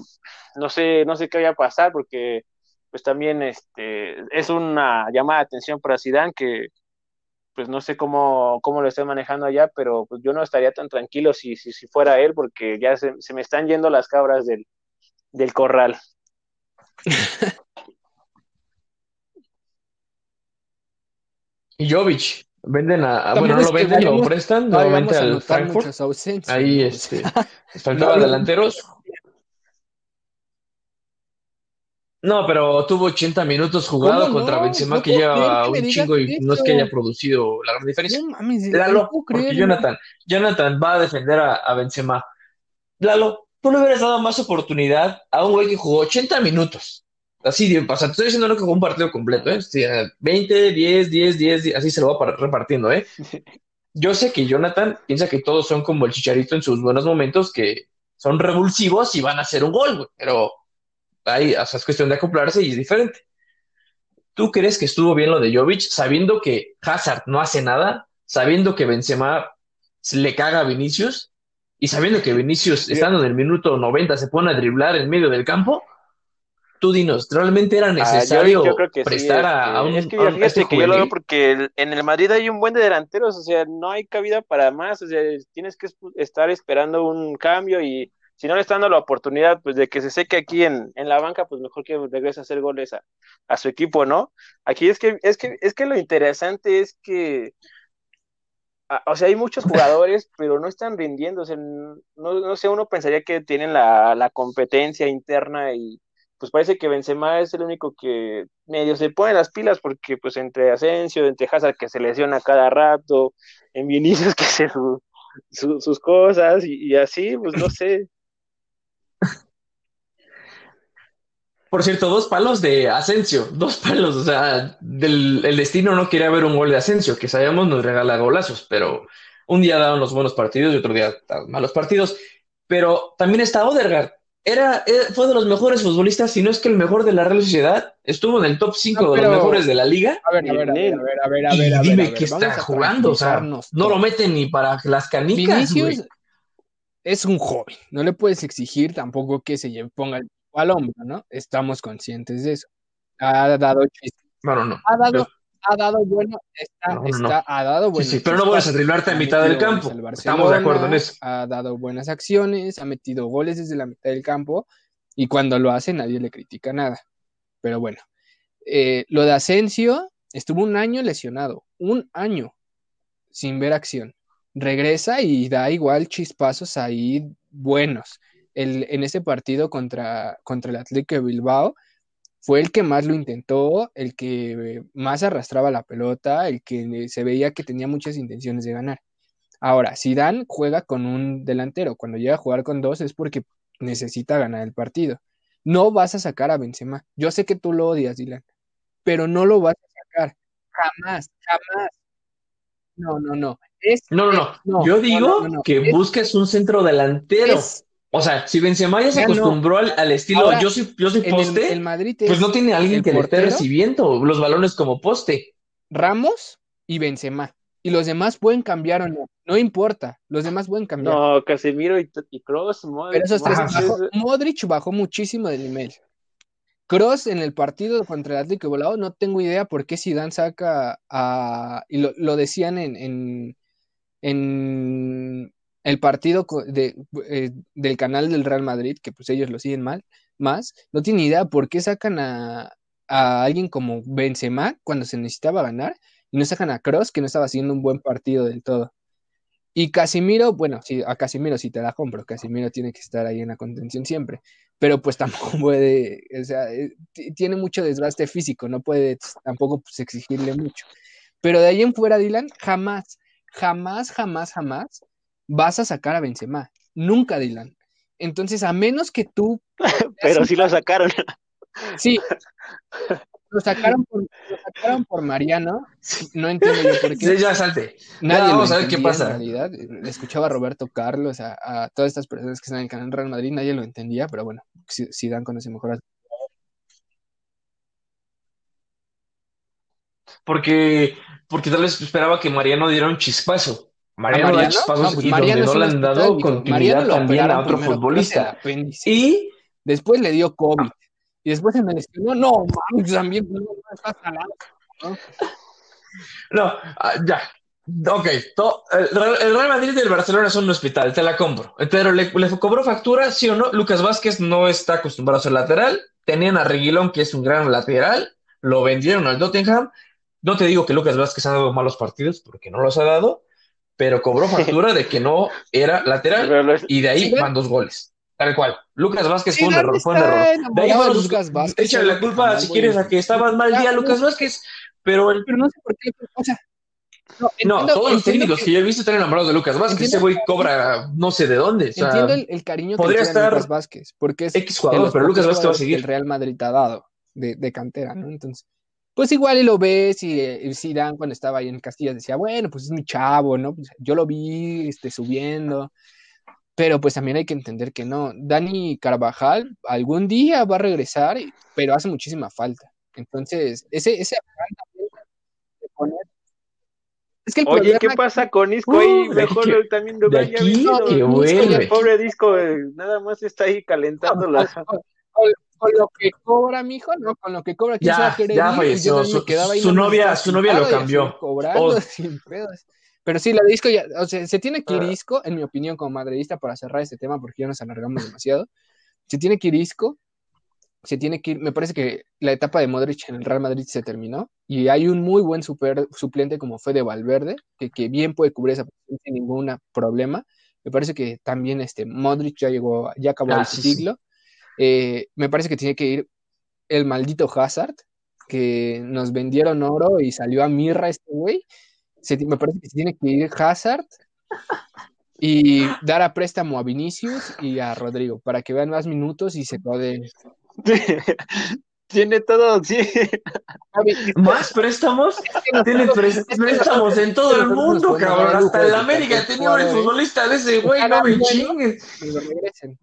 no sé, no sé qué vaya a pasar porque pues también este es una llamada de atención para Zidane que pues no sé cómo, cómo lo esté manejando allá, pero pues yo no estaría tan tranquilo si, si, si fuera él, porque ya se, se, me están yendo las cabras del, del corral. y Jovic, Venden a, bueno, no lo venden, lo prestan nuevamente al Frankfurt. Ahí este, faltaba delanteros. No, pero tuvo 80 minutos jugado contra Benzema que lleva un chingo y no es que haya producido la gran diferencia. Lalo, porque Jonathan, Jonathan va a defender a, a Benzema. Lalo, tú le hubieras dado más oportunidad a un güey que jugó 80 minutos Así, sea, te estoy diciendo no que fue un partido completo, ¿eh? 20, 10, 10, 10, así se lo va repartiendo, ¿eh? Yo sé que Jonathan piensa que todos son como el chicharito en sus buenos momentos, que son revulsivos y van a hacer un gol, güey. Pero ahí, o sea, es cuestión de acoplarse y es diferente. ¿Tú crees que estuvo bien lo de Jovic, sabiendo que Hazard no hace nada, sabiendo que Benzema le caga a Vinicius y sabiendo que Vinicius, estando en el minuto 90, se pone a driblar en medio del campo? tú dinos, ¿realmente era ah, necesario prestar a, un Es que, fíjate este que yo lo veo porque en el Madrid hay un buen de delanteros, o sea, no hay cabida para más, o sea, tienes que estar esperando un cambio y si no le está dando la oportunidad, pues de que se seque aquí en, en la banca, pues mejor que regrese a hacer goles a, a, su equipo, ¿no? Aquí es que, es que, es que lo interesante es que o sea, hay muchos jugadores, pero no están rindiendo. O sea, no, no sé, uno pensaría que tienen la, la competencia interna y, pues parece que Benzema es el único que medio se pone las pilas porque pues entre Asensio, entre Hazard que se lesiona cada rato, en Vinicius que se sus cosas y, así, pues no sé. Por cierto, dos palos de Asensio, dos palos, o sea, del, el destino no quería ver un gol de Asensio, que sabemos nos regala golazos, pero un día daban los buenos partidos y otro día daban malos partidos. Pero también está Odergaard, era, fue de los mejores futbolistas, si no es que el mejor de la Real Sociedad. Estuvo en el top 5 de los mejores de la liga. A ver, a ver, a ver, a ver, a ver, y dime que está jugando, o sea, no lo meten ni para las canicas. Vinicius es un joven, no le puedes exigir tampoco que se ponga el al hombro, ¿no? Estamos conscientes de eso. Ha dado Bueno, no. Ha dado, ha dado bueno, está, está, ha dado bueno. Sí, sí, pero no puedes driblarte a mitad del campo. Estamos de acuerdo en eso. Ha dado buenas acciones, ha metido goles desde la mitad del campo y cuando lo hace nadie le critica nada. Pero bueno, eh, lo de Asensio estuvo un año lesionado, un año sin ver acción. Regresa y da igual chispazos ahí buenos. El, en ese partido contra, contra el Atlético de Bilbao, fue el que más lo intentó, el que más arrastraba la pelota, el que se veía que tenía muchas intenciones de ganar. Ahora, si Dan juega con un delantero, cuando llega a jugar con dos es porque necesita ganar el partido. No vas a sacar a Benzema. Yo sé que tú lo odias, Dylan, pero no lo vas a sacar. Jamás, jamás. No, no, no. no, no, no, Yo digo que busques un centro delantero. O sea, si Benzema ya se acostumbró al, estilo, yo soy, yo soy poste, pues no tiene alguien que le esté recibiendo los balones como poste. Ramos y Benzema. Y los demás pueden cambiar o no, no importa, los demás pueden cambiar. No, Casemiro y, y Kroos, Pero esos tres bajó, Modric bajó muchísimo del nivel. Cross en el partido contra el Atlético Volado, no tengo idea por qué Zidane saca a... Y lo, lo decían en, en, en el partido de, eh, del canal del Real Madrid, que pues ellos lo siguen mal, más, no tiene idea por qué sacan a, alguien como Benzema cuando se necesitaba ganar y no sacan a Cross que no estaba haciendo un buen partido del todo. Y Casimiro, bueno, sí, a Casimiro sí te la compro, Casimiro tiene que estar ahí en la contención siempre, pero pues tampoco puede, o sea, eh, tiene mucho desgaste físico, no puede tampoco pues, exigirle mucho. Pero de ahí en fuera, Dylan, jamás, jamás, jamás, jamás vas a sacar a Benzema. Nunca, Dylan. Entonces, a menos que tú. Pero sí lo sacaron. Sí. Lo sacaron por, lo sacaron por Mariano. No entiendo yo por qué. Sí, ya salte. Nadie vamos a ver qué pasa. En realidad, escuchaba a Roberto Carlos, a, a, todas estas personas que están en el canal Real Madrid, nadie lo entendía, pero bueno, si, dan con ese mejor. Porque, porque tal vez esperaba que Mariano diera un chispazo. Mariano, Mariano? Pasos pues y Mariano donde no le han dado continuidad también a otro futbolista. Y después le dio COVID. Y después se me lesionó. No, mames, también no, está salado. ¿no? no ah, ya. Ok, el, Real Madrid y el Barcelona son un hospital, te la compro. Pero le, le, cobró factura, sí o no. Lucas Vázquez no está acostumbrado a ser lateral. Tenían a Reguilón, que es un gran lateral. Lo vendieron al Tottenham. No te digo que Lucas Vázquez ha dado malos partidos, porque no los ha dado pero cobró factura de que no era lateral y de ahí van dos goles. Tal cual. Lucas Vázquez fue un error, fue un error. De ahí fueron Lucas Vázquez. Échale la culpa si quieres a que estabas mal día Lucas Vázquez, pero el... Pero no sé por qué, o sea, no, todos los técnicos que... yo he visto están enamorados de Lucas Vázquez. Ese güey cobra no sé de dónde. O sea, entiendo el, el cariño que podría estar Lucas Vázquez, porque es X jugador, pero Lucas Vázquez va a seguir. El Real Madrid ha dado de, de cantera, ¿no? Entonces, pues igual y lo ves y, y Dan cuando estaba ahí en Castilla decía, bueno, pues es mi chavo, ¿no? Pues yo lo vi este, subiendo, pero pues también hay que entender que no. Dani Carvajal algún día va a regresar, pero hace muchísima falta. Entonces, ese, ese es que el Oye, ¿qué pasa con Isco ahí? Uh, Mejor que, también lo que El pobre disco eh, nada más está ahí calentando la con lo que cobra, mijo, no, con lo que cobra, ya, ya falleció, su, su novia, su novia lo cambió. Cobrando, sin pedos. Pero sí, la disco ya, o sea, se tiene que ir disco, en mi opinión, como madridista, para cerrar este tema, porque ya nos alargamos demasiado. Se tiene que ir disco, se tiene que ir, me parece que la etapa de Modric en el Real Madrid se terminó, y hay un muy buen super, suplente como fue de Valverde, que, que bien puede cubrir esa posición sin ningún problema. Me parece que también este Modric ya llegó, ya acabó ah, el siglo. Eh, me parece que tiene que ir el maldito Hazard, que nos vendieron oro y salió a mirra este güey, se- me parece que se tiene que ir Hazard y dar a préstamo a Vinicius y a Rodrigo para que vean más minutos y se puede. Tiene todo, sí. ¿Más préstamos? Tiene préstamos en todo el mundo, cabrón. Hasta en la América tenía un futbolista de ese güey, no me chingues. Que lo regresen.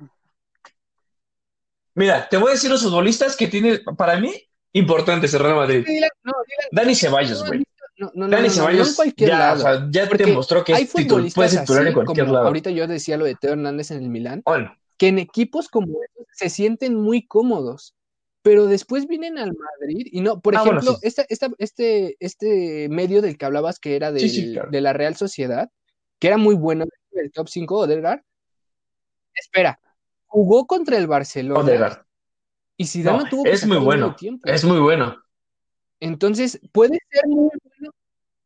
Mira, te voy a decir los futbolistas que tiene, para mí, importantes el Real Madrid. Dylan, no, Dylan, Dani Ceballos, güey. no, no, no, Dani Ceballos ya, o sea, ya te mostró que Hay es titul- puede futbolistas ser titular así, en cualquier como lado. ahorita yo decía lo de Teo Hernández en el Milán, Bueno, que en equipos como estos se sienten muy cómodos, pero después vienen al Madrid y no, por Ah, bueno, ejemplo, sí. esta- esta- este, este medio del que hablabas que era Sí, del- sí, claro. de la Real Sociedad, que era muy bueno, el top 5, Odegaard, espera, jugó contra el Barcelona y Zidane No, tuvo que es muy bueno. tiempo. Es muy bueno. Entonces, puede ser muy bueno,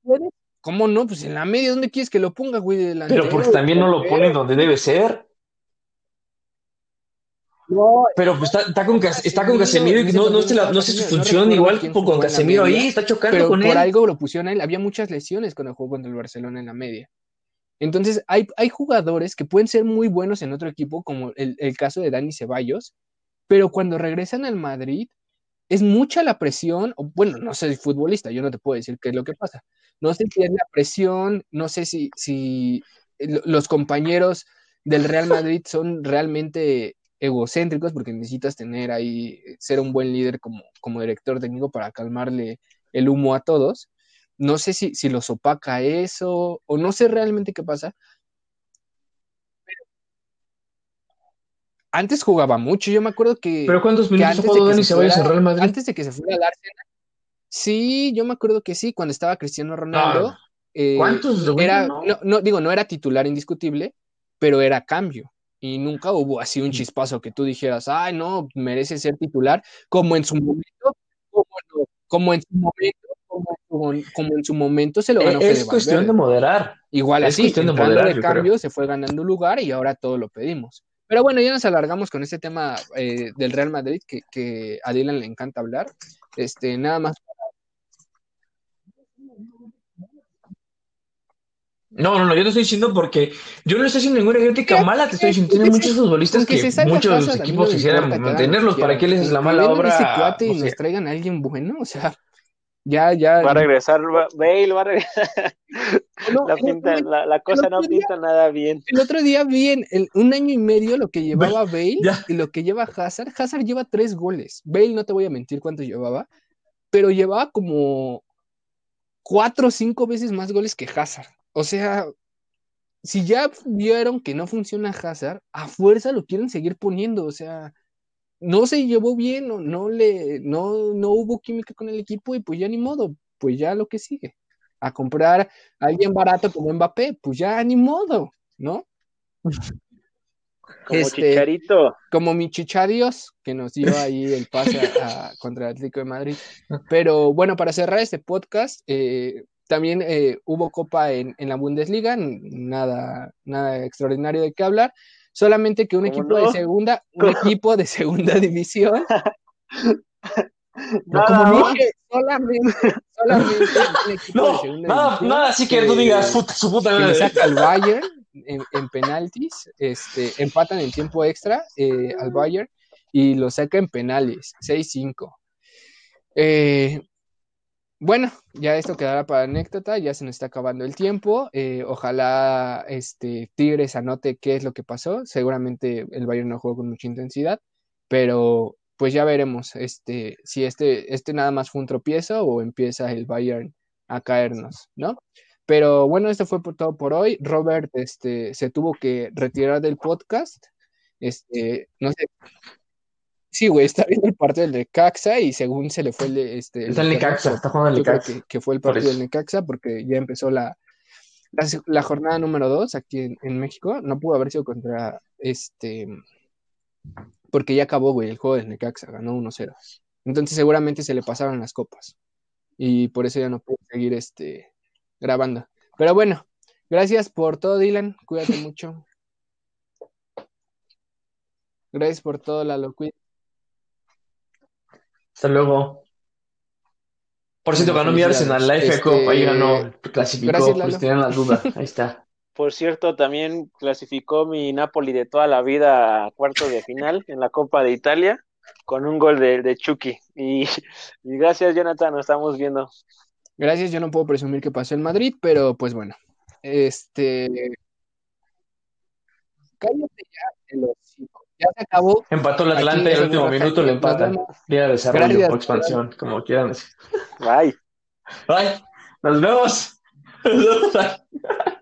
puede- ¿Cómo no? Pues en la media, ¿dónde quieres que lo ponga, güey? de delantero, Pero porque también no lo ponen donde debe ser. No, Pero pues está, está con, está con Casemiro y no, no, partido se la- estaba no sé su no función, igual quién con Casemiro ahí, está chocando pero con por él. algo lo pusieron a él. Había muchas lesiones cuando jugó contra el Barcelona en la media. Entonces, hay, hay jugadores que pueden ser muy buenos en otro equipo, como el, caso de Dani Ceballos, pero cuando regresan al Madrid, es mucha la presión, o bueno, no soy futbolista, yo no te puedo decir qué es lo que pasa. No sé si es la presión, no sé si, si lo- los compañeros del Real Madrid son realmente egocéntricos, porque necesitas tener ahí, ser un buen líder como, como director técnico para calmarle el humo a todos. No sé si, si los opaca eso, o no sé realmente qué pasa. Antes jugaba mucho, yo me acuerdo que, Pero ¿cuántos que minutos antes jugó de que Dani se Real Madrid? antes de que se fuera al Arsenal, sí, yo me acuerdo que sí, cuando estaba Cristiano Ronaldo, eh, ¿Cuántos? Era, no. no, no, digo, no era titular indiscutible, pero era cambio. Y nunca hubo así un chispazo que tú dijeras, ay, no, merece ser titular, como en su momento, como, como en su momento, como, en su momento se lo ganó Es cuestión de moderar. Igual es así, cuestión de moderar, de yo creo. cambio, se fue ganando lugar y ahora todo lo pedimos. Pero bueno, ya nos alargamos con este tema eh, del Real Madrid que, que a Dylan le encanta hablar. Este, nada más. No, no, no, yo te estoy diciendo porque yo no estoy haciendo ninguna crítica mala, te estoy diciendo, tiene Con que muchos futbolistas que muchos equipos quisieran mantenerlos, ¿para qué les es la mala obra? ese cuate y nos traigan a alguien bueno, o sea, ya, ya. Va a regresar va- Bale, va a regresar. no, La, pinta, la, la cosa no día- pinta nada bien. El otro día vi en el- un año y medio lo que llevaba Bale ya. y lo que lleva Hazard. Hazard lleva tres goles. Bale, no te voy a mentir cuántos llevaba, pero llevaba como cuatro o cinco veces más goles que Hazard. O sea, si ya vieron que no funciona Hazard, a fuerza lo quieren seguir poniendo. O sea, no se llevó bien, no, no le, no, no hubo química con el equipo y pues ya ni modo, pues ya lo que sigue. A comprar a alguien barato como Mbappé, pues ya ni modo, ¿no? Como Este, Chicharito. como mi chichadios, que nos dio ahí el pase a- a- contra el Atlético de Madrid. Pero bueno, para cerrar este podcast, eh, también eh, hubo copa en, en la Bundesliga, nada, nada extraordinario de qué hablar, solamente que un ¿Cómo equipo no? de segunda, un equipo de segunda división, No, Nada como dije, solamente, solamente un equipo de No, segunda nada, división nada, así que tú que- digas, puta, su puta madre. saca al Bayern en, en penaltis, este, empatan en tiempo extra eh, al Bayern y lo saca en penales, 6-5. Eh, bueno, ya esto quedará para anécdota, ya se nos está acabando el tiempo. eh, ojalá este, Tigres anote qué es lo que pasó. Seguramente el Bayern no jugó con mucha intensidad, pero pues ya veremos este, si este, este nada más fue un tropiezo o empieza el Bayern a caernos, ¿no? Pero bueno, esto fue todo por hoy. Robert este, se tuvo que retirar del podcast. Este, no sé. Sí, güey, está viendo el partido del Necaxa y según se le fue el, este, Está en internet, Necaxa, está jugando creo Necaxa. que, que fue el partido del Necaxa porque ya empezó la, la, jornada número 2 aquí en, en México. No pudo haber sido contra este, porque ya acabó, güey, el juego del Necaxa, ganó 1-0. Entonces seguramente se le pasaron las copas y por eso ya no pudo seguir este, grabando. Pero bueno, gracias por todo, Dylan. Cuídate mucho. Gracias por todo, Lalo. Cuí- Hasta luego. Por cierto, ganó mi Arsenal, la FA Cup, ahí Este, ganó, clasificó, gracias, pues tenían la duda, ahí está. Por cierto, también clasificó mi Napoli de toda la vida a cuartos de final en la Copa de Italia con un gol de, de Chucky. Y, y gracias, Jonathan, nos estamos viendo. Gracias, yo no puedo presumir que pasó en Madrid, pero pues bueno. Este. Cállate ya, el hocico. Ya se acabó. Empató el Aquí Atlanta y es al donde último minuto le empatan. Liga de desarrollo Gracias. o expansión, como quieran decir. Bye. Bye, nos vemos.